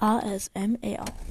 ASMR.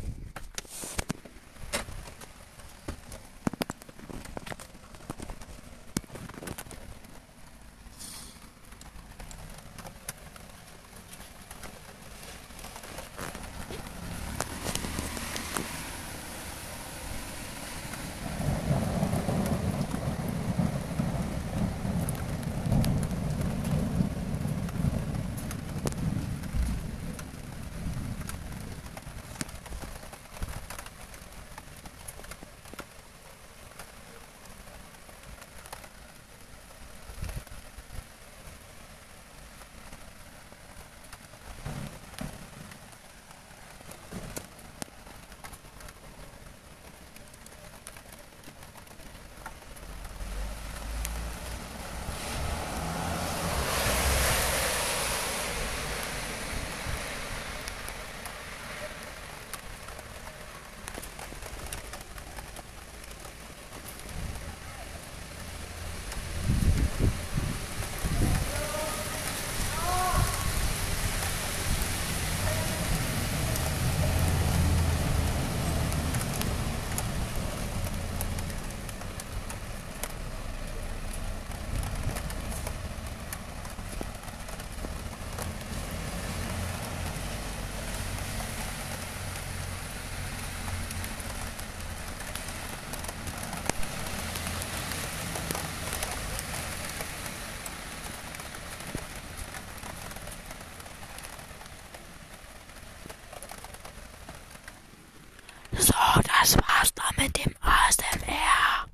Das war's dann mit dem ASMR.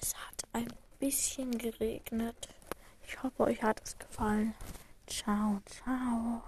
Es hat ein bisschen geregnet. Ich hoffe, euch hat es gefallen. Ciao, ciao.